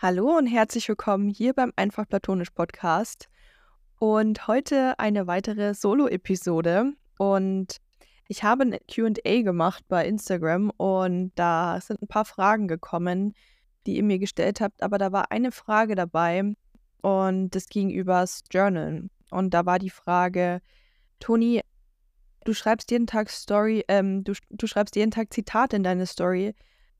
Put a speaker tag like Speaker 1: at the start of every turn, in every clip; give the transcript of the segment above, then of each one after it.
Speaker 1: Hallo und herzlich willkommen hier beim Einfach Platonisch Podcast. Und heute eine weitere Solo-Episode. Und ich habe ein QA gemacht bei Instagram und da sind ein paar Fragen gekommen, die ihr mir gestellt habt. Aber da war eine Frage dabei und das ging übers Journalen. Und da war die Frage, Toni, du schreibst jeden Tag Story, ähm, du, du schreibst jeden Tag Zitate in deine Story.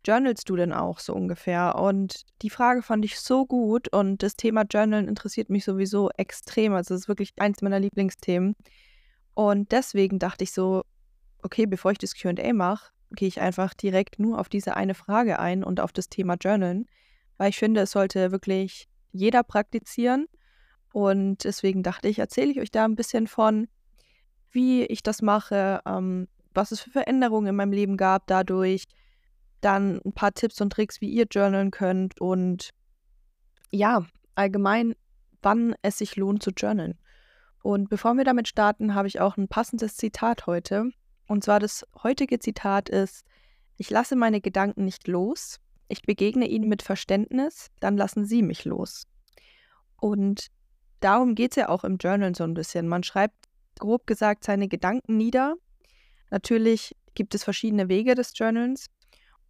Speaker 1: Journalst du denn auch so ungefähr? Und die Frage fand ich so gut und das Thema Journalen interessiert mich sowieso extrem. Also es ist wirklich eins meiner Lieblingsthemen. Und deswegen dachte ich so, okay, bevor ich das QA mache, gehe ich einfach direkt nur auf diese eine Frage ein und auf das Thema Journalen, weil ich finde, es sollte wirklich jeder praktizieren. Und deswegen dachte ich, erzähle ich euch da ein bisschen von, wie ich das mache, ähm, was es für Veränderungen in meinem Leben gab dadurch, dann ein paar Tipps und Tricks, wie ihr journalen könnt und ja, allgemein, wann es sich lohnt zu journalen. Und bevor wir damit starten, habe ich auch ein passendes Zitat heute. Und zwar das heutige Zitat ist, ich lasse meine Gedanken nicht los, ich begegne ihnen mit Verständnis, dann lassen sie mich los. Und darum geht es ja auch im Journal so ein bisschen. Man schreibt grob gesagt seine Gedanken nieder. Natürlich gibt es verschiedene Wege des Journals.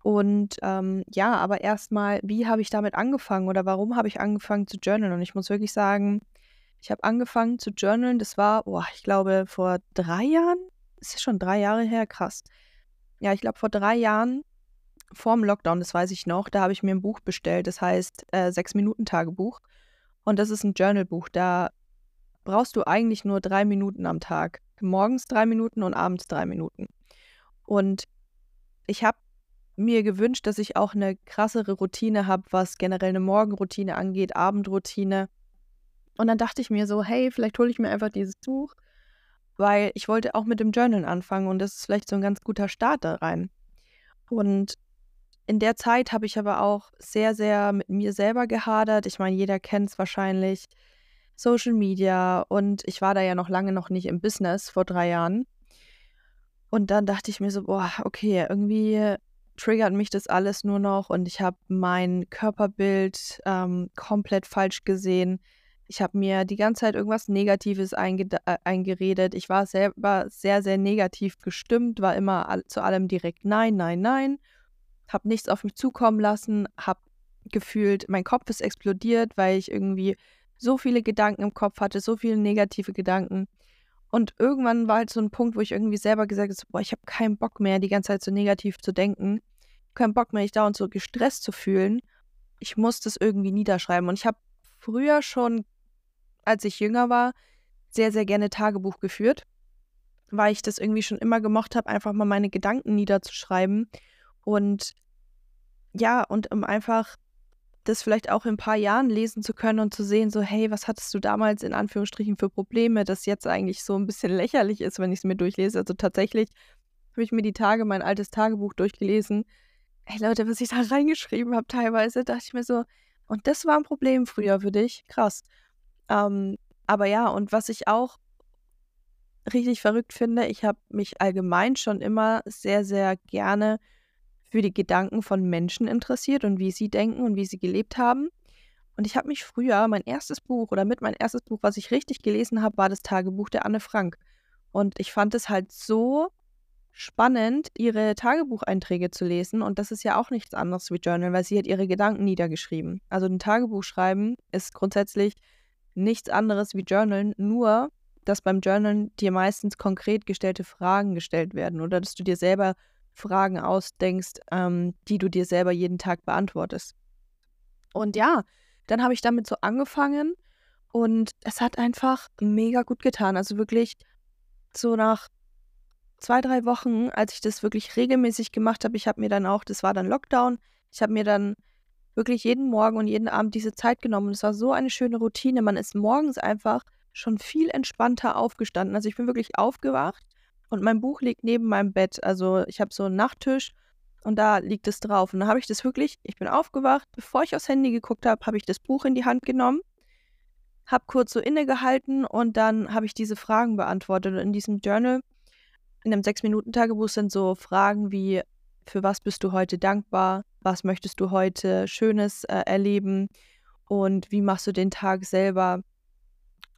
Speaker 1: Und ähm, ja, aber erstmal, wie habe ich damit angefangen oder warum habe ich angefangen zu journalen? Und ich muss wirklich sagen, ich habe angefangen zu journalen, das war, boah, ich glaube, vor drei Jahren. Das ist schon drei Jahre her, krass. Ja, ich glaube, vor drei Jahren, vor dem Lockdown, das weiß ich noch, da habe ich mir ein Buch bestellt, das heißt äh, Sechs-Minuten-Tagebuch. Und das ist ein Journalbuch. Da brauchst du eigentlich nur drei Minuten am Tag. Morgens drei Minuten und abends drei Minuten. Und ich habe mir gewünscht, dass ich auch eine krassere Routine habe, was generell eine Morgenroutine angeht, Abendroutine. Und dann dachte ich mir so, hey, vielleicht hole ich mir einfach dieses Buch, weil ich wollte auch mit dem Journal anfangen und das ist vielleicht so ein ganz guter Start da rein. Und in der Zeit habe ich aber auch sehr, sehr mit mir selber gehadert. Ich meine, jeder kennt es wahrscheinlich. Social Media und ich war da ja noch lange noch nicht im Business vor drei Jahren. Und dann dachte ich mir so, boah, okay, irgendwie triggert mich das alles nur noch und ich habe mein Körperbild ähm, komplett falsch gesehen. Ich habe mir die ganze Zeit irgendwas Negatives einge äh, eingeredet. Ich war selber sehr, sehr negativ gestimmt, war immer all zu allem direkt Nein, Nein, Nein. Habe nichts auf mich zukommen lassen, habe gefühlt, mein Kopf ist explodiert, weil ich irgendwie so viele Gedanken im Kopf hatte, so viele negative Gedanken. Und irgendwann war halt so ein Punkt, wo ich irgendwie selber gesagt habe, boah, ich habe keinen Bock mehr, die ganze Zeit so negativ zu denken. Keinen Bock mehr, mich dauernd so gestresst zu fühlen. Ich muss das irgendwie niederschreiben. Und ich habe früher schon, als ich jünger war, sehr, sehr gerne Tagebuch geführt, weil ich das irgendwie schon immer gemocht habe, einfach mal meine Gedanken niederzuschreiben. Und ja, und um einfach das vielleicht auch in ein paar Jahren lesen zu können und zu sehen, so, hey, was hattest du damals in Anführungsstrichen für Probleme, das jetzt eigentlich so ein bisschen lächerlich ist, wenn ich es mir durchlese. Also tatsächlich habe ich mir die Tage mein altes Tagebuch durchgelesen. Hey Leute, was ich da reingeschrieben habe teilweise, dachte ich mir so, und das war ein Problem früher für dich. Krass. Ähm, aber ja, und was ich auch richtig verrückt finde, ich habe mich allgemein schon immer sehr, sehr gerne für die Gedanken von Menschen interessiert und wie sie denken und wie sie gelebt haben. Und ich habe mich früher, mein erstes Buch oder mit mein erstes Buch, was ich richtig gelesen habe, war das Tagebuch der Anne Frank. Und ich fand es halt so spannend, ihre Tagebucheinträge zu lesen. Und das ist ja auch nichts anderes wie Journal, weil sie hat ihre Gedanken niedergeschrieben. Also ein Tagebuch schreiben ist grundsätzlich nichts anderes wie Journal, nur dass beim Journal dir meistens konkret gestellte Fragen gestellt werden oder dass du dir selber Fragen ausdenkst, ähm, die du dir selber jeden Tag beantwortest. Und ja, dann habe ich damit so angefangen und es hat einfach mega gut getan. Also wirklich so nach zwei, drei Wochen, als ich das wirklich regelmäßig gemacht habe, ich habe mir dann auch, das war dann Lockdown, ich habe mir dann wirklich jeden Morgen und jeden Abend diese Zeit genommen. Und es war so eine schöne Routine. Man ist morgens einfach schon viel entspannter aufgestanden. Also ich bin wirklich aufgewacht und mein Buch liegt neben meinem Bett. Also ich habe so einen Nachttisch und da liegt es drauf. Und dann habe ich das wirklich, ich bin aufgewacht, bevor ich aufs Handy geguckt habe, habe ich das Buch in die Hand genommen, habe kurz so innegehalten und dann habe ich diese Fragen beantwortet. Und in diesem Journal, in dem Sechs-Minuten-Tagebuch sind so Fragen wie, für was bist du heute dankbar, was möchtest du heute Schönes äh, erleben und wie machst du den Tag selber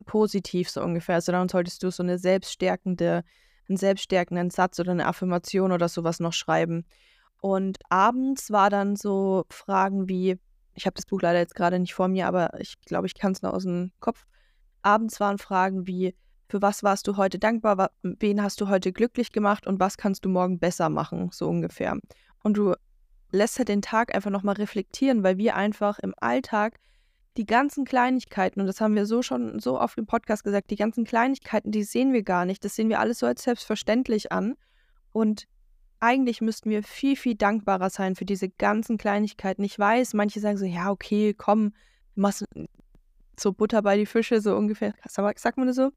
Speaker 1: positiv so ungefähr. Also dann solltest du so eine selbststärkende, einen selbststärkenden Satz oder eine Affirmation oder sowas noch schreiben. Und abends war dann so Fragen wie, ich habe das Buch leider jetzt gerade nicht vor mir, aber ich glaube, ich kann es noch aus dem Kopf. Abends waren Fragen wie, für was warst du heute dankbar, wen hast du heute glücklich gemacht und was kannst du morgen besser machen, so ungefähr. Und du lässt halt den Tag einfach nochmal reflektieren, weil wir einfach im Alltag die ganzen Kleinigkeiten, und das haben wir so schon so oft im Podcast gesagt, die ganzen Kleinigkeiten, die sehen wir gar nicht. Das sehen wir alles so als selbstverständlich an. Und eigentlich müssten wir viel, viel dankbarer sein für diese ganzen Kleinigkeiten. Ich weiß, manche sagen so, ja, okay, komm, machst so Butter bei die Fische, so ungefähr. Sagt man das so?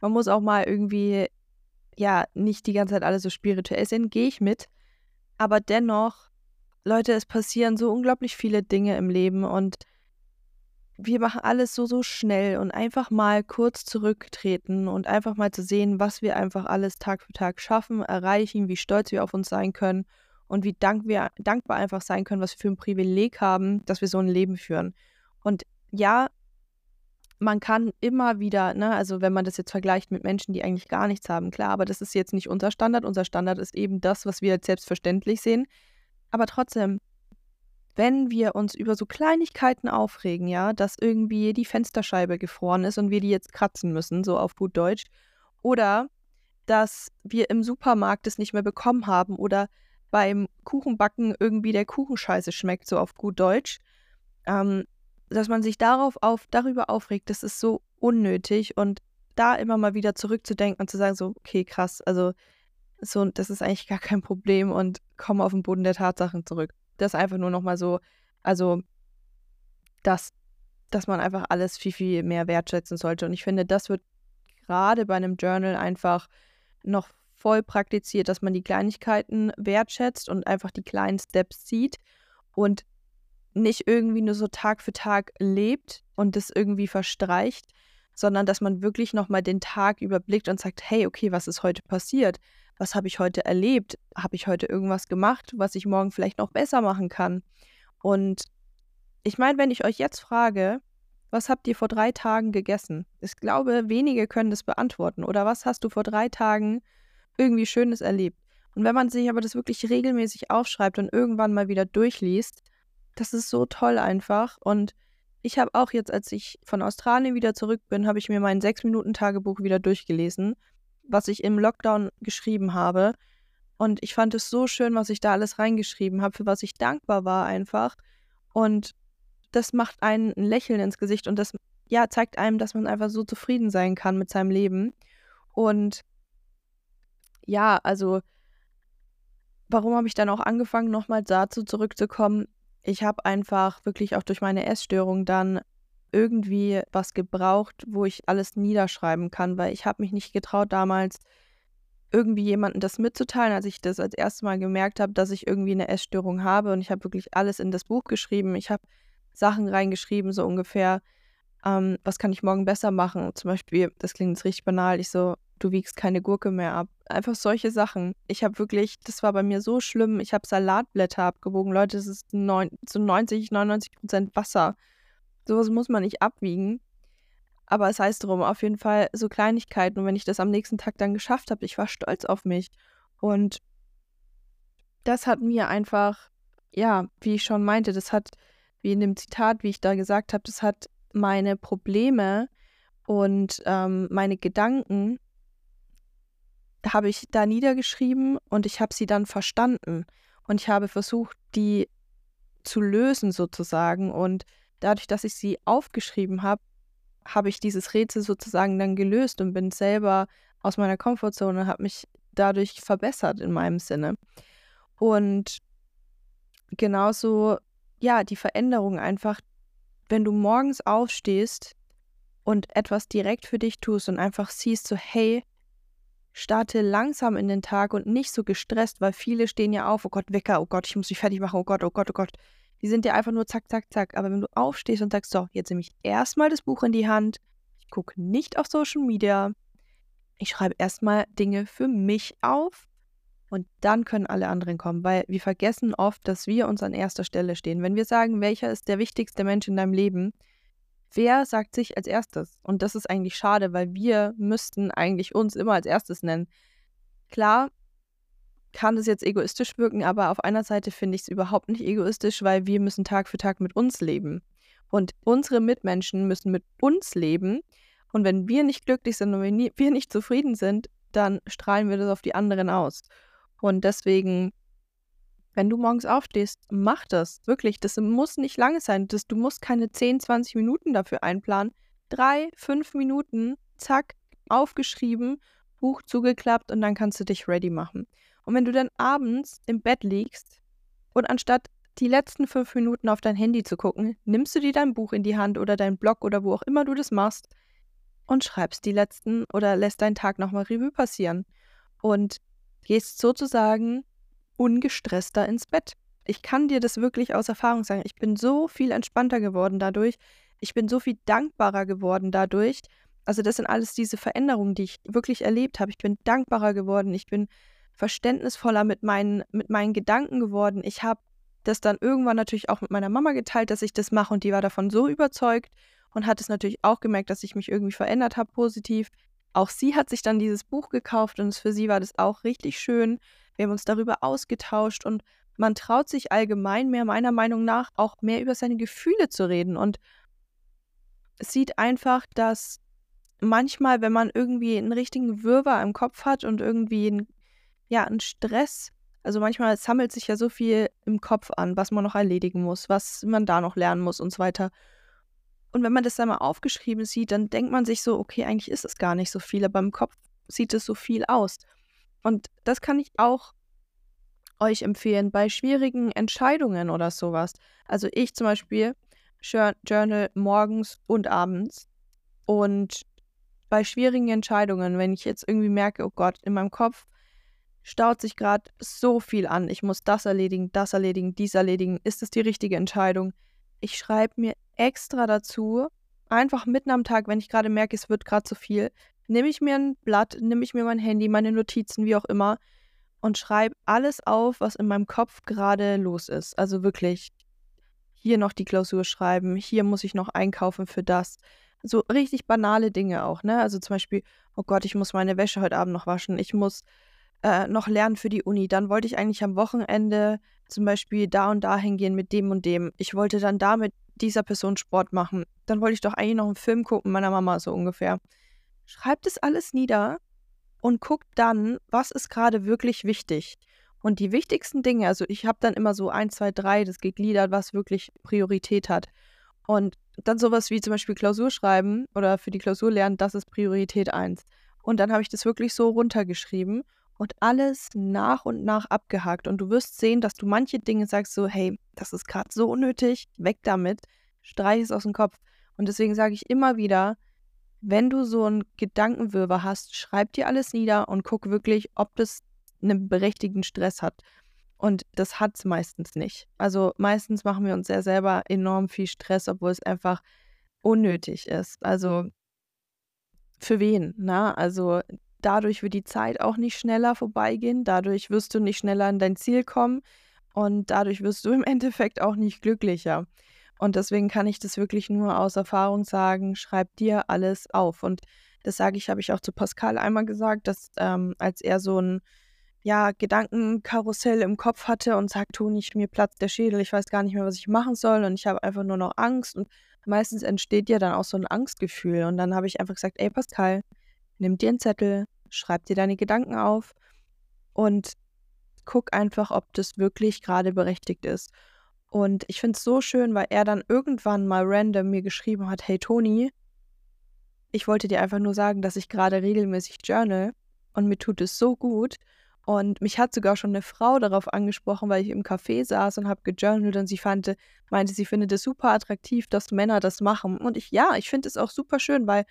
Speaker 1: Man muss auch mal irgendwie, ja, nicht die ganze Zeit alle so spirituell sehen, gehe ich mit. Aber dennoch, Leute, es passieren so unglaublich viele Dinge im Leben und wir machen alles so, so schnell und einfach mal kurz zurücktreten und einfach mal zu sehen, was wir einfach alles Tag für Tag schaffen, erreichen, wie stolz wir auf uns sein können und wie dank wir, dankbar einfach sein können, was wir für ein Privileg haben, dass wir so ein Leben führen. Und ja, man kann immer wieder, ne, also wenn man das jetzt vergleicht mit Menschen, die eigentlich gar nichts haben, klar, aber das ist jetzt nicht unser Standard. Unser Standard ist eben das, was wir als selbstverständlich sehen. Aber trotzdem, wenn wir uns über so Kleinigkeiten aufregen, ja, dass irgendwie die Fensterscheibe gefroren ist und wir die jetzt kratzen müssen, so auf gut Deutsch, oder dass wir im Supermarkt es nicht mehr bekommen haben oder beim Kuchenbacken irgendwie der Kuchenscheiße schmeckt, so auf gut Deutsch, ähm, dass man sich darauf auf, darüber aufregt, das ist so unnötig. Und da immer mal wieder zurückzudenken und zu sagen, so, okay, krass, also so, das ist eigentlich gar kein Problem und komm auf den Boden der Tatsachen zurück. Das einfach nur nochmal so, also, dass, dass man einfach alles viel, viel mehr wertschätzen sollte. Und ich finde, das wird gerade bei einem Journal einfach noch voll praktiziert, dass man die Kleinigkeiten wertschätzt und einfach die kleinen Steps sieht. Und nicht irgendwie nur so Tag für Tag lebt und das irgendwie verstreicht, sondern dass man wirklich nochmal den Tag überblickt und sagt, hey, okay, was ist heute passiert? was habe ich heute erlebt? Habe ich heute irgendwas gemacht, was ich morgen vielleicht noch besser machen kann? Und ich meine, wenn ich euch jetzt frage, was habt ihr vor drei Tagen gegessen? Ich glaube, wenige können das beantworten. Oder was hast du vor drei Tagen irgendwie Schönes erlebt? Und wenn man sich aber das wirklich regelmäßig aufschreibt und irgendwann mal wieder durchliest, das ist so toll einfach. Und ich habe auch jetzt, als ich von Australien wieder zurück bin, habe ich mir mein Sechs-Minuten-Tagebuch wieder durchgelesen was ich im Lockdown geschrieben habe. Und ich fand es so schön, was ich da alles reingeschrieben habe, für was ich dankbar war einfach. Und das macht einen ein Lächeln ins Gesicht und das ja, zeigt einem, dass man einfach so zufrieden sein kann mit seinem Leben. Und ja, also warum habe ich dann auch angefangen, nochmal dazu zurückzukommen? Ich habe einfach wirklich auch durch meine Essstörung dann irgendwie was gebraucht, wo ich alles niederschreiben kann, weil ich habe mich nicht getraut damals irgendwie jemandem das mitzuteilen, als ich das als erstes Mal gemerkt habe, dass ich irgendwie eine Essstörung habe und ich habe wirklich alles in das Buch geschrieben. Ich habe Sachen reingeschrieben, so ungefähr, ähm, was kann ich morgen besser machen? Zum Beispiel, das klingt jetzt richtig banal, ich so, du wiegst keine Gurke mehr ab. Einfach solche Sachen. Ich habe wirklich, das war bei mir so schlimm, ich habe Salatblätter abgewogen. Leute, das ist neun, so 90, 99 Prozent Wasser. Sowas muss man nicht abwiegen. Aber es heißt drum, auf jeden Fall so Kleinigkeiten. Und wenn ich das am nächsten Tag dann geschafft habe, ich war stolz auf mich. Und das hat mir einfach, ja, wie ich schon meinte, das hat, wie in dem Zitat, wie ich da gesagt habe, das hat meine Probleme und ähm, meine Gedanken habe ich da niedergeschrieben und ich habe sie dann verstanden. Und ich habe versucht, die zu lösen sozusagen. Und dadurch, dass ich sie aufgeschrieben habe, habe ich dieses Rätsel sozusagen dann gelöst und bin selber aus meiner Komfortzone, habe mich dadurch verbessert in meinem Sinne. Und genauso, ja, die Veränderung einfach, wenn du morgens aufstehst und etwas direkt für dich tust und einfach siehst, so, hey, starte langsam in den Tag und nicht so gestresst, weil viele stehen ja auf, oh Gott, Wecker, oh Gott, ich muss mich fertig machen, oh Gott, oh Gott, oh Gott. Die sind ja einfach nur zack, zack, zack. Aber wenn du aufstehst und sagst, so, jetzt nehme ich erstmal das Buch in die Hand, ich gucke nicht auf Social Media, ich schreibe erstmal Dinge für mich auf, Und dann können alle anderen kommen, weil wir vergessen oft, dass wir uns an erster Stelle stehen. Wenn wir sagen, welcher ist der wichtigste Mensch in deinem Leben, wer sagt sich als erstes? Und das ist eigentlich schade, weil wir müssten eigentlich uns immer als erstes nennen. Klar kann das jetzt egoistisch wirken, aber auf einer Seite finde ich es überhaupt nicht egoistisch, weil wir müssen Tag für Tag mit uns leben. Und unsere Mitmenschen müssen mit uns leben. Und wenn wir nicht glücklich sind und wenn wir nicht zufrieden sind, dann strahlen wir das auf die anderen aus. Und deswegen, wenn du morgens aufstehst, mach das. Wirklich, das muss nicht lange sein. Das, du musst keine 10, 20 Minuten dafür einplanen. Drei, fünf Minuten, zack, aufgeschrieben, Buch zugeklappt und dann kannst du dich ready machen. Und wenn du dann abends im Bett liegst und anstatt die letzten fünf Minuten auf dein Handy zu gucken, nimmst du dir dein Buch in die Hand oder dein Blog oder wo auch immer du das machst und schreibst die letzten oder lässt deinen Tag nochmal Revue passieren. Und gehst sozusagen ungestresster ins Bett. Ich kann dir das wirklich aus Erfahrung sagen. Ich bin so viel entspannter geworden dadurch. Ich bin so viel dankbarer geworden dadurch. Also das sind alles diese Veränderungen, die ich wirklich erlebt habe. Ich bin dankbarer geworden. Ich bin verständnisvoller mit meinen, mit meinen Gedanken geworden. Ich habe das dann irgendwann natürlich auch mit meiner Mama geteilt, dass ich das mache und die war davon so überzeugt und hat es natürlich auch gemerkt, dass ich mich irgendwie verändert habe positiv. Auch sie hat sich dann dieses Buch gekauft und für sie war das auch richtig schön. Wir haben uns darüber ausgetauscht und man traut sich allgemein mehr, meiner Meinung nach, auch mehr über seine Gefühle zu reden und sieht einfach, dass manchmal, wenn man irgendwie einen richtigen Wirrwarr im Kopf hat und irgendwie einen, ja, einen Stress, also manchmal sammelt sich ja so viel im Kopf an, was man noch erledigen muss, was man da noch lernen muss und so weiter. Und wenn man das dann mal aufgeschrieben sieht, dann denkt man sich so, okay, eigentlich ist es gar nicht so viel, aber im Kopf sieht es so viel aus. Und das kann ich auch euch empfehlen bei schwierigen Entscheidungen oder sowas. Also ich zum Beispiel Journal morgens und abends. Und bei schwierigen Entscheidungen, wenn ich jetzt irgendwie merke, oh Gott, in meinem Kopf staut sich gerade so viel an, ich muss das erledigen, das erledigen, dies erledigen, ist es die richtige Entscheidung? Ich schreibe mir extra dazu, einfach mitten am Tag, wenn ich gerade merke, es wird gerade zu viel, nehme ich mir ein Blatt, nehme ich mir mein Handy, meine Notizen, wie auch immer, und schreibe alles auf, was in meinem Kopf gerade los ist. Also wirklich hier noch die Klausur schreiben, hier muss ich noch einkaufen für das. So richtig banale Dinge auch, ne? Also zum Beispiel, oh Gott, ich muss meine Wäsche heute Abend noch waschen, ich muss äh, noch lernen für die Uni. Dann wollte ich eigentlich am Wochenende zum Beispiel da und da hingehen mit dem und dem. Ich wollte dann da mit dieser Person Sport machen. Dann wollte ich doch eigentlich noch einen Film gucken, meiner Mama so ungefähr. Schreibt es alles nieder und guckt dann, was ist gerade wirklich wichtig. Und die wichtigsten Dinge, also ich habe dann immer so ein, zwei, drei, das gegliedert, was wirklich Priorität hat. Und dann sowas wie zum Beispiel Klausur schreiben oder für die Klausur lernen, das ist Priorität 1. Und dann habe ich das wirklich so runtergeschrieben und alles nach und nach abgehakt. Und du wirst sehen, dass du manche Dinge sagst so, hey, das ist gerade so unnötig, weg damit, streich es aus dem Kopf. Und deswegen sage ich immer wieder, wenn du so einen Gedankenwirrwarr hast, schreib dir alles nieder und guck wirklich, ob das einen berechtigten Stress hat. Und das hat es meistens nicht. Also meistens machen wir uns sehr selber enorm viel Stress, obwohl es einfach unnötig ist. Also für wen? Na, also dadurch wird die Zeit auch nicht schneller vorbeigehen, dadurch wirst du nicht schneller an dein Ziel kommen und dadurch wirst du im Endeffekt auch nicht glücklicher. Und deswegen kann ich das wirklich nur aus Erfahrung sagen, schreib dir alles auf. Und das sage ich, habe ich auch zu Pascal einmal gesagt, dass ähm, als er so ein ja, Gedankenkarussell im Kopf hatte und sagt, Toni, mir platzt der Schädel, ich weiß gar nicht mehr, was ich machen soll und ich habe einfach nur noch Angst und meistens entsteht ja dann auch so ein Angstgefühl und dann habe ich einfach gesagt, ey Pascal, nimm dir einen Zettel, schreib dir deine Gedanken auf und guck einfach, ob das wirklich gerade berechtigt ist. Und ich finde es so schön, weil er dann irgendwann mal random mir geschrieben hat, hey Toni, ich wollte dir einfach nur sagen, dass ich gerade regelmäßig journal und mir tut es so gut. Und mich hat sogar schon eine Frau darauf angesprochen, weil ich im Café saß und habe gejournalt und sie fand, meinte, sie findet es super attraktiv, dass Männer das machen. Und ich, ja, ich finde es auch super schön, weil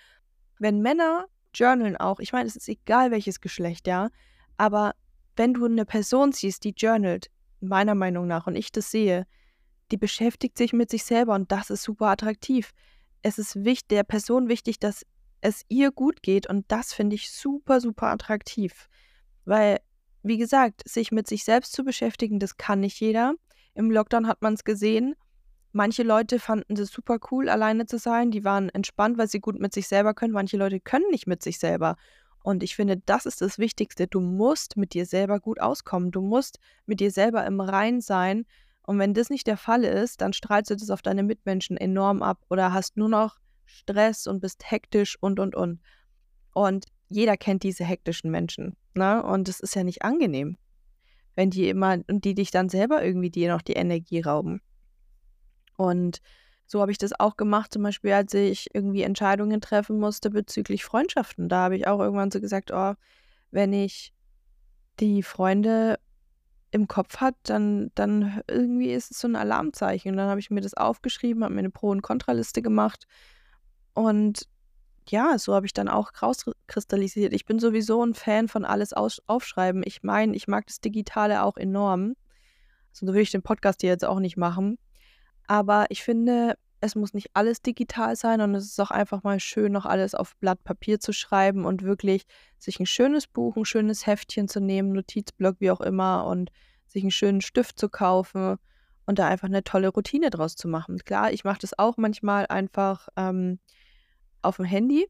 Speaker 1: wenn Männer journalen auch. Ich meine, es ist egal welches Geschlecht, ja. Aber wenn du eine Person siehst, die journalt, meiner Meinung nach, und ich das sehe, die beschäftigt sich mit sich selber und das ist super attraktiv. Es ist wichtig, der Person wichtig, dass es ihr gut geht und das finde ich super, super attraktiv. Weil wie gesagt, sich mit sich selbst zu beschäftigen, das kann nicht jeder. Im Lockdown hat man es gesehen. Manche Leute fanden es super cool, alleine zu sein. Die waren entspannt, weil sie gut mit sich selber können. Manche Leute können nicht mit sich selber. Und ich finde, das ist das Wichtigste. Du musst mit dir selber gut auskommen. Du musst mit dir selber im Rein sein. Und wenn das nicht der Fall ist, dann strahlst du das auf deine Mitmenschen enorm ab oder hast nur noch Stress und bist hektisch und, und, und. Und jeder kennt diese hektischen Menschen. Ne? Und es ist ja nicht angenehm, wenn die immer und die dich dann selber irgendwie dir noch die Energie rauben. Und so habe ich das auch gemacht, zum Beispiel, als ich irgendwie Entscheidungen treffen musste bezüglich Freundschaften. Da habe ich auch irgendwann so gesagt, oh, wenn ich die Freunde im Kopf hat, dann, dann irgendwie ist es so ein Alarmzeichen. Und dann habe ich mir das aufgeschrieben, habe mir eine Pro- und Kontraliste gemacht. Und ja, so habe ich dann auch rauskristallisiert. Ich bin sowieso ein Fan von alles aufschreiben. Ich meine, ich mag das Digitale auch enorm. Sonst würde ich den Podcast hier jetzt auch nicht machen. Aber ich finde, es muss nicht alles digital sein und es ist auch einfach mal schön, noch alles auf Blatt Papier zu schreiben und wirklich sich ein schönes Buch, ein schönes Heftchen zu nehmen, Notizblock, wie auch immer, und sich einen schönen Stift zu kaufen und da einfach eine tolle Routine draus zu machen. Klar, ich mache das auch manchmal einfach ähm, auf dem Handy,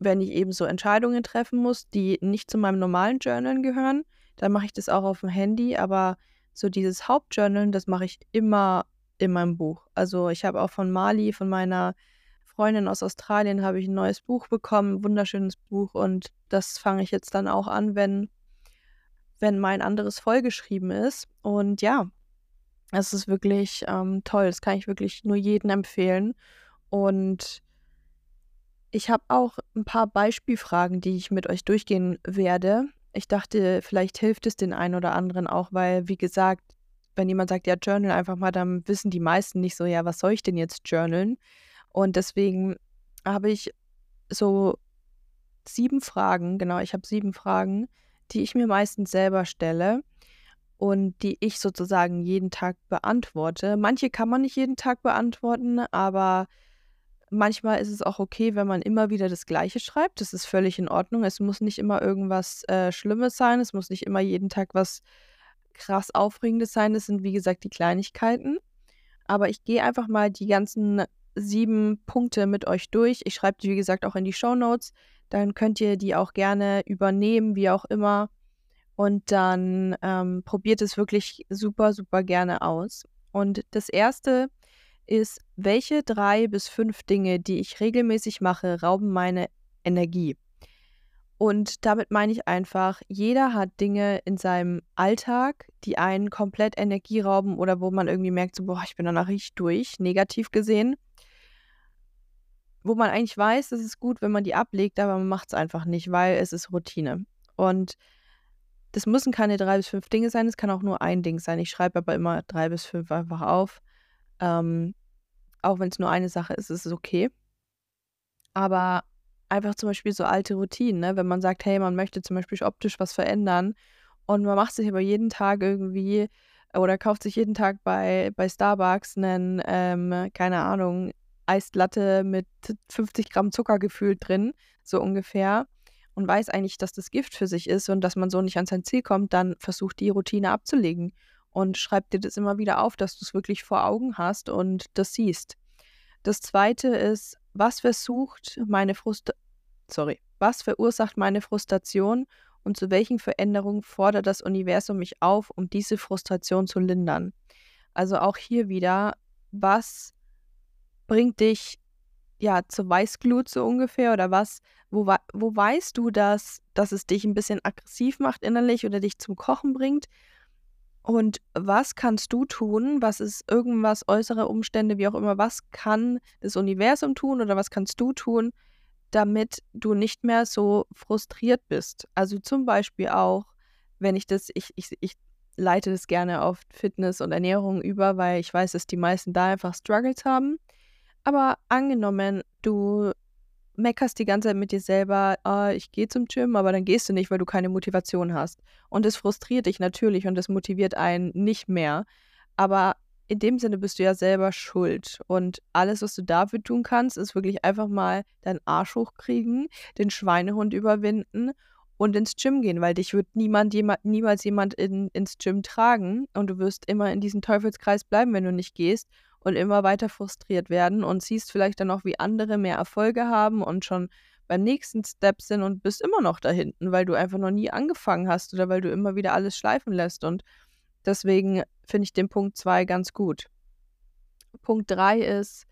Speaker 1: wenn ich eben so Entscheidungen treffen muss, die nicht zu meinem normalen Journalen gehören. Dann mache ich das auch auf dem Handy, aber so dieses Hauptjournalen, das mache ich immer in meinem Buch. Also ich habe auch von Mali, von meiner Freundin aus Australien, habe ich ein neues Buch bekommen, ein wunderschönes Buch und das fange ich jetzt dann auch an, wenn, wenn mein anderes vollgeschrieben ist. Und ja, es ist wirklich ähm, toll. Das kann ich wirklich nur jedem empfehlen. Und ich habe auch ein paar Beispielfragen, die ich mit euch durchgehen werde. Ich dachte, vielleicht hilft es den einen oder anderen auch, weil, wie gesagt, wenn jemand sagt, ja, journal einfach mal, dann wissen die meisten nicht so, ja, was soll ich denn jetzt journalen? Und deswegen habe ich so sieben Fragen, genau, ich habe sieben Fragen, die ich mir meistens selber stelle und die ich sozusagen jeden Tag beantworte. Manche kann man nicht jeden Tag beantworten, aber manchmal ist es auch okay, wenn man immer wieder das Gleiche schreibt. Das ist völlig in Ordnung. Es muss nicht immer irgendwas äh, Schlimmes sein. Es muss nicht immer jeden Tag was krass Aufregendes sein. Das sind, wie gesagt, die Kleinigkeiten. Aber ich gehe einfach mal die ganzen sieben Punkte mit euch durch. Ich schreibe die, wie gesagt, auch in die Show Notes. Dann könnt ihr die auch gerne übernehmen, wie auch immer. Und dann ähm, probiert es wirklich super, super gerne aus. Und das erste ist, welche drei bis fünf Dinge, die ich regelmäßig mache, rauben meine Energie? Und damit meine ich einfach, jeder hat Dinge in seinem Alltag, die einen komplett Energie rauben oder wo man irgendwie merkt, so, boah, ich bin danach richtig durch, negativ gesehen. Wo man eigentlich weiß, es ist gut, wenn man die ablegt, aber man macht es einfach nicht, weil es ist Routine. Und das müssen keine drei bis fünf Dinge sein, es kann auch nur ein Ding sein. Ich schreibe aber immer drei bis fünf einfach auf. Ähm, auch wenn es nur eine Sache ist, ist es okay. Aber einfach zum Beispiel so alte Routinen, ne? wenn man sagt, hey, man möchte zum Beispiel optisch was verändern und man macht sich aber jeden Tag irgendwie oder kauft sich jeden Tag bei, bei Starbucks einen, ähm, keine Ahnung, Eislatte mit 50 Gramm Zucker gefühlt drin, so ungefähr, und weiß eigentlich, dass das Gift für sich ist und dass man so nicht an sein Ziel kommt, dann versucht die Routine abzulegen und schreib dir das immer wieder auf, dass du es wirklich vor Augen hast und das siehst. Das zweite ist, was versucht meine Frust sorry, was verursacht meine Frustration und zu welchen Veränderungen fordert das Universum mich auf, um diese Frustration zu lindern? Also auch hier wieder, was bringt dich ja zur Weißglut so ungefähr oder was, wo, wo weißt du, dass, dass es dich ein bisschen aggressiv macht innerlich oder dich zum Kochen bringt? Und was kannst du tun? Was ist irgendwas, äußere Umstände, wie auch immer, was kann das Universum tun oder was kannst du tun, damit du nicht mehr so frustriert bist? Also zum Beispiel auch, wenn ich das, ich, ich, ich leite das gerne auf Fitness und Ernährung über, weil ich weiß, dass die meisten da einfach Struggles haben. Aber angenommen, du meckerst die ganze Zeit mit dir selber, ah, ich gehe zum Gym, aber dann gehst du nicht, weil du keine Motivation hast. Und es frustriert dich natürlich und es motiviert einen nicht mehr. Aber in dem Sinne bist du ja selber schuld. Und alles, was du dafür tun kannst, ist wirklich einfach mal deinen Arsch hochkriegen, den Schweinehund überwinden und ins Gym gehen, weil dich wird niemand, jemand, niemals jemand in, ins Gym tragen und du wirst immer in diesem Teufelskreis bleiben, wenn du nicht gehst und immer weiter frustriert werden und siehst vielleicht dann auch, wie andere mehr Erfolge haben und schon beim nächsten Step sind und bist immer noch da hinten, weil du einfach noch nie angefangen hast oder weil du immer wieder alles schleifen lässt. Und deswegen finde ich den Punkt 2 ganz gut. Punkt 3 ist,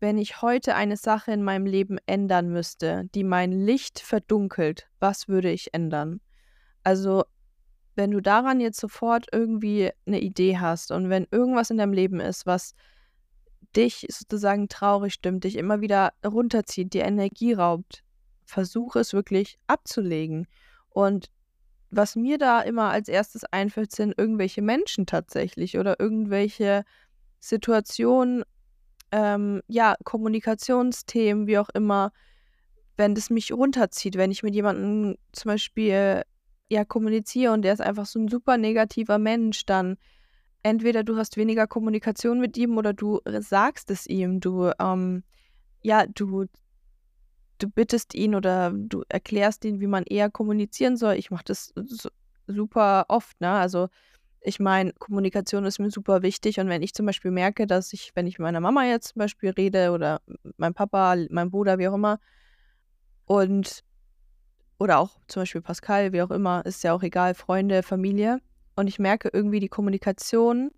Speaker 1: wenn ich heute eine Sache in meinem Leben ändern müsste, die mein Licht verdunkelt, was würde ich ändern? Also, wenn du daran jetzt sofort irgendwie eine Idee hast und wenn irgendwas in deinem Leben ist, was dich sozusagen traurig stimmt, dich immer wieder runterzieht, dir Energie raubt, versuche es wirklich abzulegen. Und was mir da immer als erstes einfällt, sind irgendwelche Menschen tatsächlich oder irgendwelche Situationen, ähm, ja, Kommunikationsthemen, wie auch immer, wenn das mich runterzieht, wenn ich mit jemandem zum Beispiel ja kommuniziere und der ist einfach so ein super negativer Mensch, dann entweder du hast weniger Kommunikation mit ihm oder du sagst es ihm, du ähm, ja, du du bittest ihn oder du erklärst ihn, wie man eher kommunizieren soll. Ich mache das super oft, ne? Also ich meine, Kommunikation ist mir super wichtig und wenn ich zum Beispiel merke, dass ich, wenn ich mit meiner Mama jetzt zum Beispiel rede oder mein Papa, mein Bruder, wie auch immer, und oder auch zum Beispiel Pascal, wie auch immer, ist ja auch egal, Freunde, Familie, und ich merke irgendwie die Kommunikation,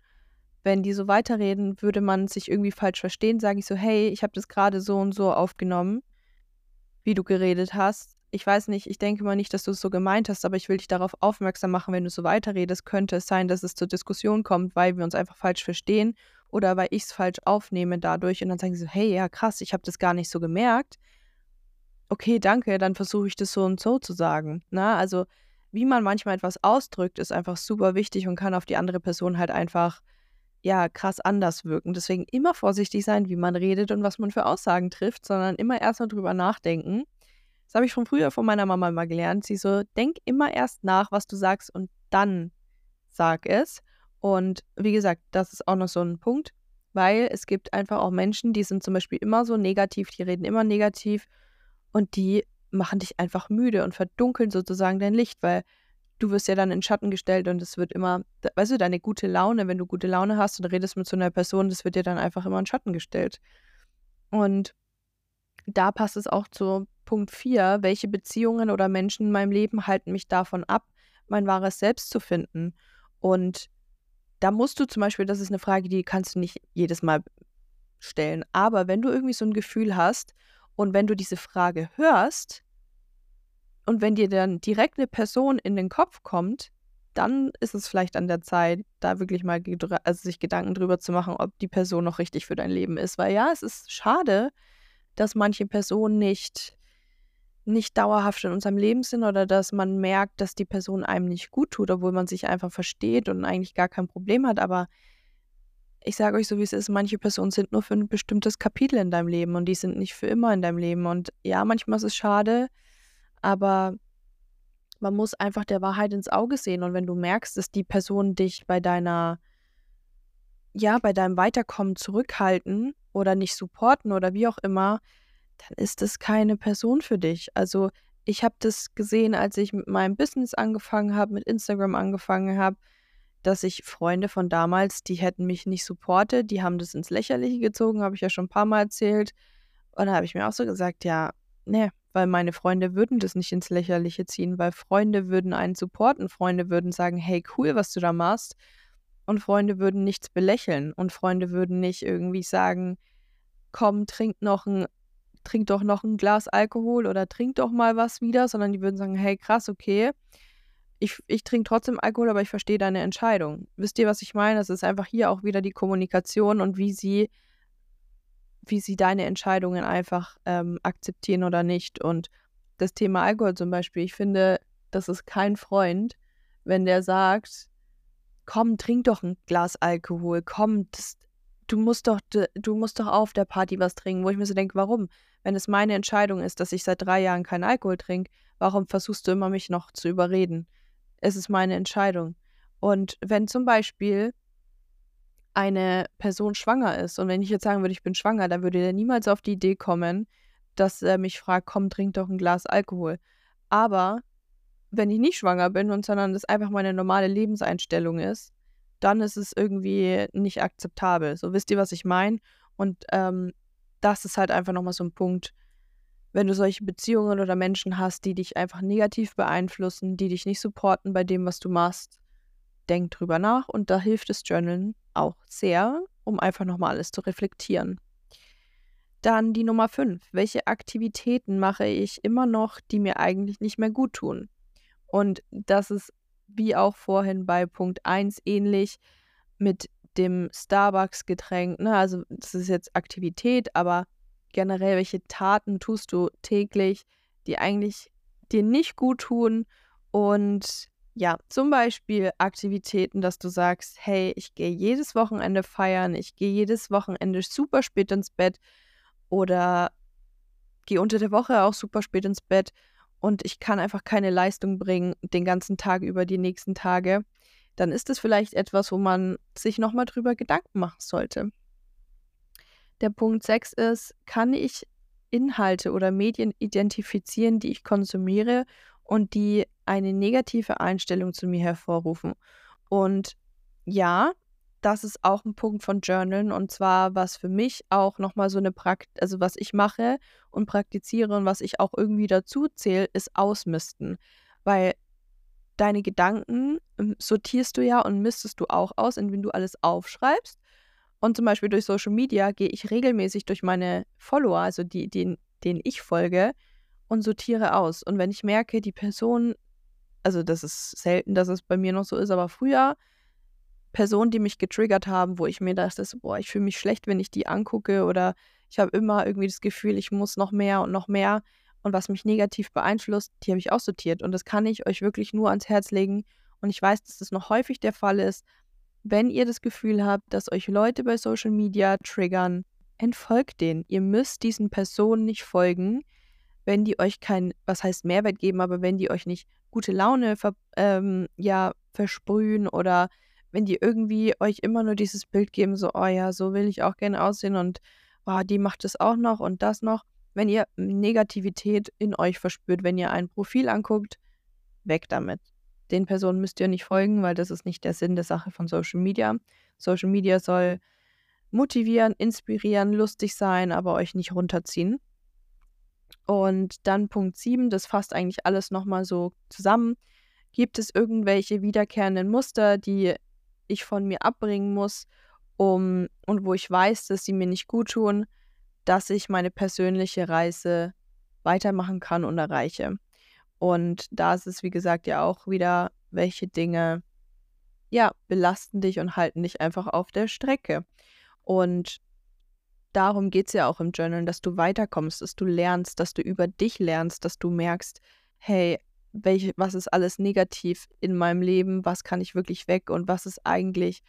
Speaker 1: wenn die so weiterreden, würde man sich irgendwie falsch verstehen, sage ich so, hey, ich habe das gerade so und so aufgenommen wie du geredet hast. Ich weiß nicht, ich denke mal nicht, dass du es so gemeint hast, aber ich will dich darauf aufmerksam machen, wenn du so weiterredest, könnte es sein, dass es zur Diskussion kommt, weil wir uns einfach falsch verstehen oder weil ich es falsch aufnehme dadurch und dann sagen sie so, hey, ja, krass, ich habe das gar nicht so gemerkt. Okay, danke, dann versuche ich das so und so zu sagen. Na, also wie man manchmal etwas ausdrückt, ist einfach super wichtig und kann auf die andere Person halt einfach ja, krass anders wirken. Deswegen immer vorsichtig sein, wie man redet und was man für Aussagen trifft, sondern immer erstmal drüber nachdenken. Das habe ich von früher von meiner Mama mal gelernt. Sie so, denk immer erst nach, was du sagst und dann sag es. Und wie gesagt, das ist auch noch so ein Punkt, weil es gibt einfach auch Menschen, die sind zum Beispiel immer so negativ, die reden immer negativ und die machen dich einfach müde und verdunkeln sozusagen dein Licht, weil du wirst ja dann in Schatten gestellt und es wird immer, weißt du, deine gute Laune, wenn du gute Laune hast und redest mit so einer Person, das wird dir dann einfach immer in Schatten gestellt. Und da passt es auch zu Punkt 4, welche Beziehungen oder Menschen in meinem Leben halten mich davon ab, mein wahres Selbst zu finden. Und da musst du zum Beispiel, das ist eine Frage, die kannst du nicht jedes Mal stellen, aber wenn du irgendwie so ein Gefühl hast und wenn du diese Frage hörst, und wenn dir dann direkt eine Person in den Kopf kommt, dann ist es vielleicht an der Zeit, da wirklich mal also sich Gedanken drüber zu machen, ob die Person noch richtig für dein Leben ist. Weil ja, es ist schade, dass manche Personen nicht, nicht dauerhaft in unserem Leben sind oder dass man merkt, dass die Person einem nicht gut tut, obwohl man sich einfach versteht und eigentlich gar kein Problem hat. Aber ich sage euch so, wie es ist, manche Personen sind nur für ein bestimmtes Kapitel in deinem Leben und die sind nicht für immer in deinem Leben. Und ja, manchmal ist es schade, aber man muss einfach der Wahrheit ins Auge sehen. Und wenn du merkst, dass die Personen dich bei deiner, ja, bei deinem Weiterkommen zurückhalten oder nicht supporten oder wie auch immer, dann ist es keine Person für dich. Also ich habe das gesehen, als ich mit meinem Business angefangen habe, mit Instagram angefangen habe, dass ich Freunde von damals, die hätten mich nicht supportet, die haben das ins Lächerliche gezogen, habe ich ja schon ein paar Mal erzählt. Und da habe ich mir auch so gesagt, ja, nee, weil meine Freunde würden das nicht ins Lächerliche ziehen, weil Freunde würden einen supporten, Freunde würden sagen, hey, cool, was du da machst. Und Freunde würden nichts belächeln und Freunde würden nicht irgendwie sagen, komm, trink noch ein, trink doch noch ein Glas Alkohol oder trink doch mal was wieder, sondern die würden sagen, hey, krass, okay. Ich, ich trinke trotzdem Alkohol, aber ich verstehe deine Entscheidung. Wisst ihr, was ich meine? Das ist einfach hier auch wieder die Kommunikation und wie sie wie sie deine Entscheidungen einfach ähm, akzeptieren oder nicht. Und das Thema Alkohol zum Beispiel, ich finde, das ist kein Freund, wenn der sagt, komm, trink doch ein Glas Alkohol, komm, das, du musst doch, du musst doch auf der Party was trinken, wo ich mir so denke, warum? Wenn es meine Entscheidung ist, dass ich seit drei Jahren keinen Alkohol trinke, warum versuchst du immer mich noch zu überreden? Es ist meine Entscheidung. Und wenn zum Beispiel eine Person schwanger ist. Und wenn ich jetzt sagen würde, ich bin schwanger, dann würde der niemals auf die Idee kommen, dass er mich fragt, komm, trink doch ein Glas Alkohol. Aber wenn ich nicht schwanger bin und sondern das einfach meine normale Lebenseinstellung ist, dann ist es irgendwie nicht akzeptabel. So wisst ihr, was ich meine? Und ähm, das ist halt einfach nochmal so ein Punkt, wenn du solche Beziehungen oder Menschen hast, die dich einfach negativ beeinflussen, die dich nicht supporten bei dem, was du machst, denk drüber nach und da hilft das Journalen auch sehr, um einfach nochmal alles zu reflektieren. Dann die Nummer 5. Welche Aktivitäten mache ich immer noch, die mir eigentlich nicht mehr gut tun? Und das ist wie auch vorhin bei Punkt 1 ähnlich mit dem Starbucks-Getränk. Ne? Also das ist jetzt Aktivität, aber generell, welche Taten tust du täglich, die eigentlich dir nicht gut tun und ja, zum Beispiel Aktivitäten, dass du sagst, hey, ich gehe jedes Wochenende feiern, ich gehe jedes Wochenende super spät ins Bett oder gehe unter der Woche auch super spät ins Bett und ich kann einfach keine Leistung bringen den ganzen Tag über die nächsten Tage, dann ist es vielleicht etwas, wo man sich nochmal drüber Gedanken machen sollte. Der Punkt 6 ist, kann ich Inhalte oder Medien identifizieren, die ich konsumiere und die eine negative Einstellung zu mir hervorrufen. Und ja, das ist auch ein Punkt von Journalen und zwar, was für mich auch nochmal so eine Praktik, also was ich mache und praktiziere und was ich auch irgendwie dazu zähle, ist Ausmisten. Weil deine Gedanken ähm, sortierst du ja und mistest du auch aus, indem du alles aufschreibst. Und zum Beispiel durch Social Media gehe ich regelmäßig durch meine Follower, also die, denen, denen ich folge, und sortiere aus. Und wenn ich merke, die Person, also das ist selten, dass es bei mir noch so ist, aber früher Personen, die mich getriggert haben, wo ich mir dachte, boah, ich fühle mich schlecht, wenn ich die angucke oder ich habe immer irgendwie das Gefühl, ich muss noch mehr und noch mehr. Und was mich negativ beeinflusst, die habe ich aussortiert und das kann ich euch wirklich nur ans Herz legen. Und ich weiß, dass das noch häufig der Fall ist, wenn ihr das Gefühl habt, dass euch Leute bei Social Media triggern, entfolgt denen. Ihr müsst diesen Personen nicht folgen, wenn die euch kein, was heißt Mehrwert geben, aber wenn die euch nicht gute Laune ver, ähm, ja, versprühen oder wenn die irgendwie euch immer nur dieses Bild geben, so, oh ja, so will ich auch gerne aussehen und oh, die macht es auch noch und das noch. Wenn ihr Negativität in euch verspürt, wenn ihr ein Profil anguckt, weg damit den Personen müsst ihr nicht folgen, weil das ist nicht der Sinn der Sache von Social Media. Social Media soll motivieren, inspirieren, lustig sein, aber euch nicht runterziehen. Und dann Punkt 7, das fasst eigentlich alles nochmal so zusammen. Gibt es irgendwelche wiederkehrenden Muster, die ich von mir abbringen muss, um und wo ich weiß, dass sie mir nicht gut tun, dass ich meine persönliche Reise weitermachen kann und erreiche. Und da ist es, wie gesagt, ja auch wieder, welche Dinge, ja, belasten dich und halten dich einfach auf der Strecke. Und darum geht es ja auch im Journal, dass du weiterkommst, dass du lernst, dass du über dich lernst, dass du merkst, hey, welche, was ist alles negativ in meinem Leben, was kann ich wirklich weg und was ist eigentlich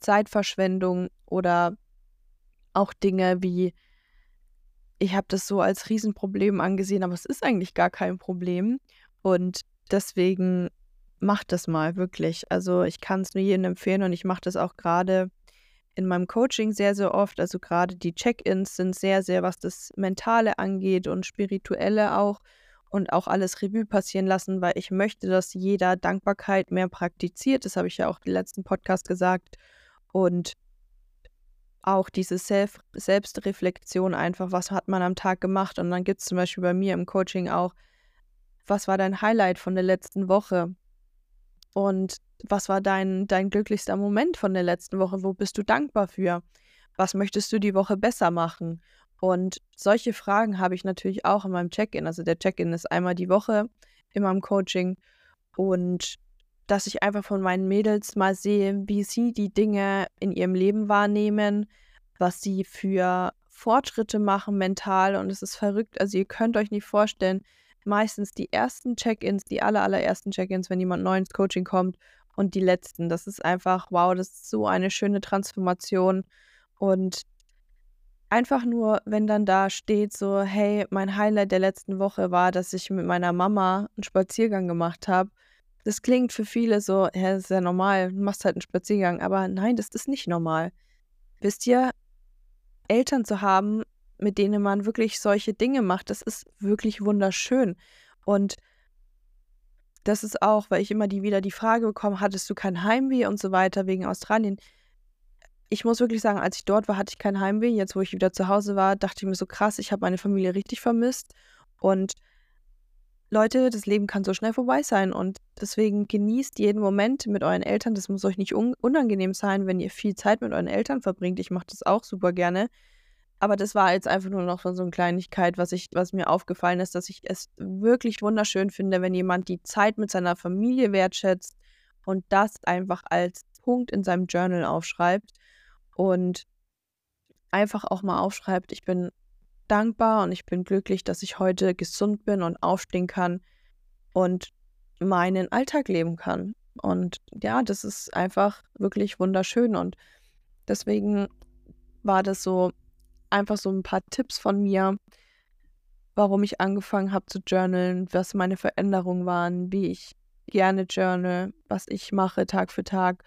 Speaker 1: Zeitverschwendung oder auch Dinge wie, ich habe das so als Riesenproblem angesehen, aber es ist eigentlich gar kein Problem. Und deswegen macht das mal wirklich. Also ich kann es nur jedem empfehlen und ich mache das auch gerade in meinem Coaching sehr, sehr oft. Also gerade die Check-ins sind sehr, sehr, was das Mentale angeht und Spirituelle auch und auch alles Revue passieren lassen, weil ich möchte, dass jeder Dankbarkeit mehr praktiziert. Das habe ich ja auch im letzten Podcast gesagt. Und auch diese Self Selbstreflexion einfach, was hat man am Tag gemacht? Und dann gibt es zum Beispiel bei mir im Coaching auch, was war dein Highlight von der letzten Woche? Und was war dein, dein glücklichster Moment von der letzten Woche? Wo bist du dankbar für? Was möchtest du die Woche besser machen? Und solche Fragen habe ich natürlich auch in meinem Check-in. Also der Check-in ist einmal die Woche in meinem Coaching. Und dass ich einfach von meinen Mädels mal sehe, wie sie die Dinge in ihrem Leben wahrnehmen, was sie für Fortschritte machen mental und es ist verrückt. Also ihr könnt euch nicht vorstellen, meistens die ersten Check-ins, die aller, allerersten Check-ins, wenn jemand neu ins Coaching kommt und die letzten. Das ist einfach, wow, das ist so eine schöne Transformation und einfach nur, wenn dann da steht so, hey, mein Highlight der letzten Woche war, dass ich mit meiner Mama einen Spaziergang gemacht habe das klingt für viele so, ja, das ist ja normal, du machst halt einen Spaziergang. Aber nein, das ist nicht normal. Wisst ihr, Eltern zu haben, mit denen man wirklich solche Dinge macht, das ist wirklich wunderschön. Und das ist auch, weil ich immer die wieder die Frage bekomme, hattest du kein Heimweh und so weiter wegen Australien. Ich muss wirklich sagen, als ich dort war, hatte ich kein Heimweh. Jetzt, wo ich wieder zu Hause war, dachte ich mir so krass, ich habe meine Familie richtig vermisst. Und Leute, das Leben kann so schnell vorbei sein und deswegen genießt jeden Moment mit euren Eltern. Das muss euch nicht un unangenehm sein, wenn ihr viel Zeit mit euren Eltern verbringt. Ich mache das auch super gerne. Aber das war jetzt einfach nur noch so eine Kleinigkeit, was, ich, was mir aufgefallen ist, dass ich es wirklich wunderschön finde, wenn jemand die Zeit mit seiner Familie wertschätzt und das einfach als Punkt in seinem Journal aufschreibt und einfach auch mal aufschreibt, ich bin dankbar und ich bin glücklich, dass ich heute gesund bin und aufstehen kann und meinen Alltag leben kann. Und ja, das ist einfach wirklich wunderschön. Und deswegen war das so einfach so ein paar Tipps von mir, warum ich angefangen habe zu journalen, was meine Veränderungen waren, wie ich gerne journal, was ich mache Tag für Tag.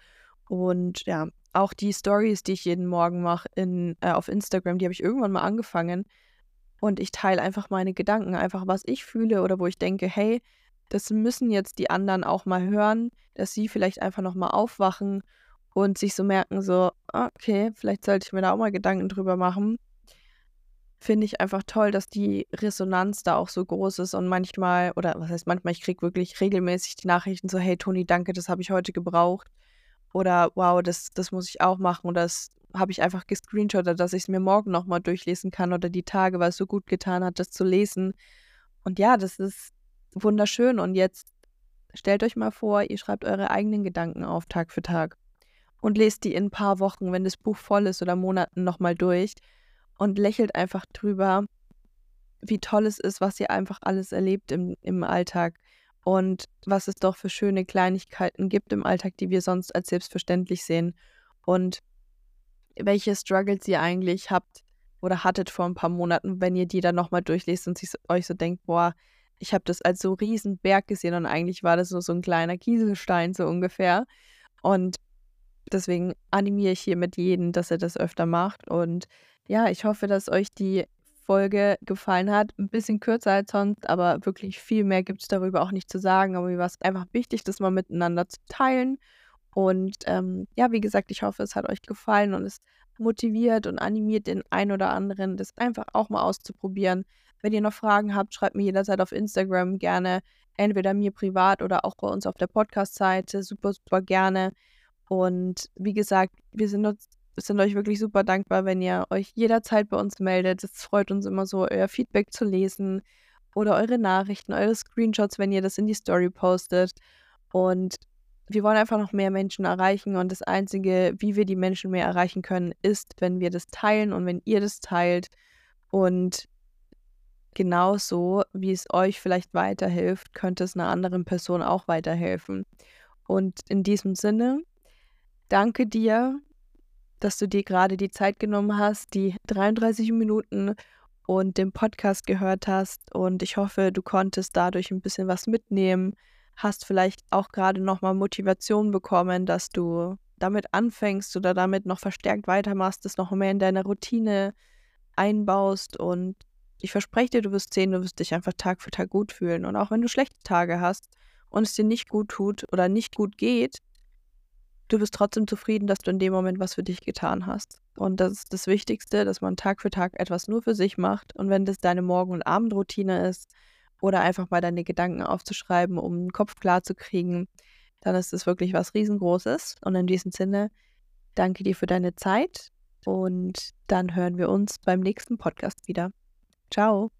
Speaker 1: Und ja, auch die Stories, die ich jeden Morgen mache in, äh, auf Instagram, die habe ich irgendwann mal angefangen, und ich teile einfach meine Gedanken, einfach was ich fühle oder wo ich denke, hey, das müssen jetzt die anderen auch mal hören, dass sie vielleicht einfach nochmal aufwachen und sich so merken, so, ah, okay, vielleicht sollte ich mir da auch mal Gedanken drüber machen. Finde ich einfach toll, dass die Resonanz da auch so groß ist und manchmal, oder was heißt manchmal, ich kriege wirklich regelmäßig die Nachrichten so, hey Toni, danke, das habe ich heute gebraucht. Oder wow, das, das muss ich auch machen. Oder das habe ich einfach gescreenshottet, dass ich es mir morgen nochmal durchlesen kann oder die Tage, weil es so gut getan hat, das zu lesen. Und ja, das ist wunderschön. Und jetzt stellt euch mal vor, ihr schreibt eure eigenen Gedanken auf Tag für Tag und lest die in ein paar Wochen, wenn das Buch voll ist oder Monaten nochmal durch und lächelt einfach drüber, wie toll es ist, was ihr einfach alles erlebt im, im Alltag und was es doch für schöne Kleinigkeiten gibt im Alltag, die wir sonst als selbstverständlich sehen. Und welche Struggles ihr eigentlich habt oder hattet vor ein paar Monaten, wenn ihr die dann nochmal durchlest und sich, euch so denkt, boah, ich habe das als so riesen Berg gesehen und eigentlich war das nur so ein kleiner Kieselstein so ungefähr. Und deswegen animiere ich hiermit jeden, dass er das öfter macht. Und ja, ich hoffe, dass euch die Folge gefallen hat. Ein bisschen kürzer als sonst, aber wirklich viel mehr gibt es darüber auch nicht zu sagen. Aber mir war es einfach wichtig, das mal miteinander zu teilen und ähm, ja, wie gesagt, ich hoffe, es hat euch gefallen und es motiviert und animiert den einen oder anderen, das einfach auch mal auszuprobieren. Wenn ihr noch Fragen habt, schreibt mir jederzeit auf Instagram gerne, entweder mir privat oder auch bei uns auf der Podcast-Seite. Super, super gerne. Und wie gesagt, wir sind, uns, sind euch wirklich super dankbar, wenn ihr euch jederzeit bei uns meldet. Es freut uns immer so, euer Feedback zu lesen oder eure Nachrichten, eure Screenshots, wenn ihr das in die Story postet. Und wir wollen einfach noch mehr Menschen erreichen und das Einzige, wie wir die Menschen mehr erreichen können, ist, wenn wir das teilen und wenn ihr das teilt und genauso, wie es euch vielleicht weiterhilft, könnte es einer anderen Person auch weiterhelfen. Und in diesem Sinne, danke dir, dass du dir gerade die Zeit genommen hast, die 33 Minuten und den Podcast gehört hast und ich hoffe, du konntest dadurch ein bisschen was mitnehmen hast vielleicht auch gerade nochmal Motivation bekommen, dass du damit anfängst oder damit noch verstärkt weitermachst, das noch mehr in deine Routine einbaust und ich verspreche dir, du wirst sehen, du wirst dich einfach Tag für Tag gut fühlen. Und auch wenn du schlechte Tage hast und es dir nicht gut tut oder nicht gut geht, du bist trotzdem zufrieden, dass du in dem Moment was für dich getan hast. Und das ist das Wichtigste, dass man Tag für Tag etwas nur für sich macht. Und wenn das deine Morgen- und Abendroutine ist, oder einfach mal deine Gedanken aufzuschreiben, um den Kopf klar zu kriegen, dann ist es wirklich was riesengroßes. Und in diesem Sinne, danke dir für deine Zeit und dann hören wir uns beim nächsten Podcast wieder. Ciao.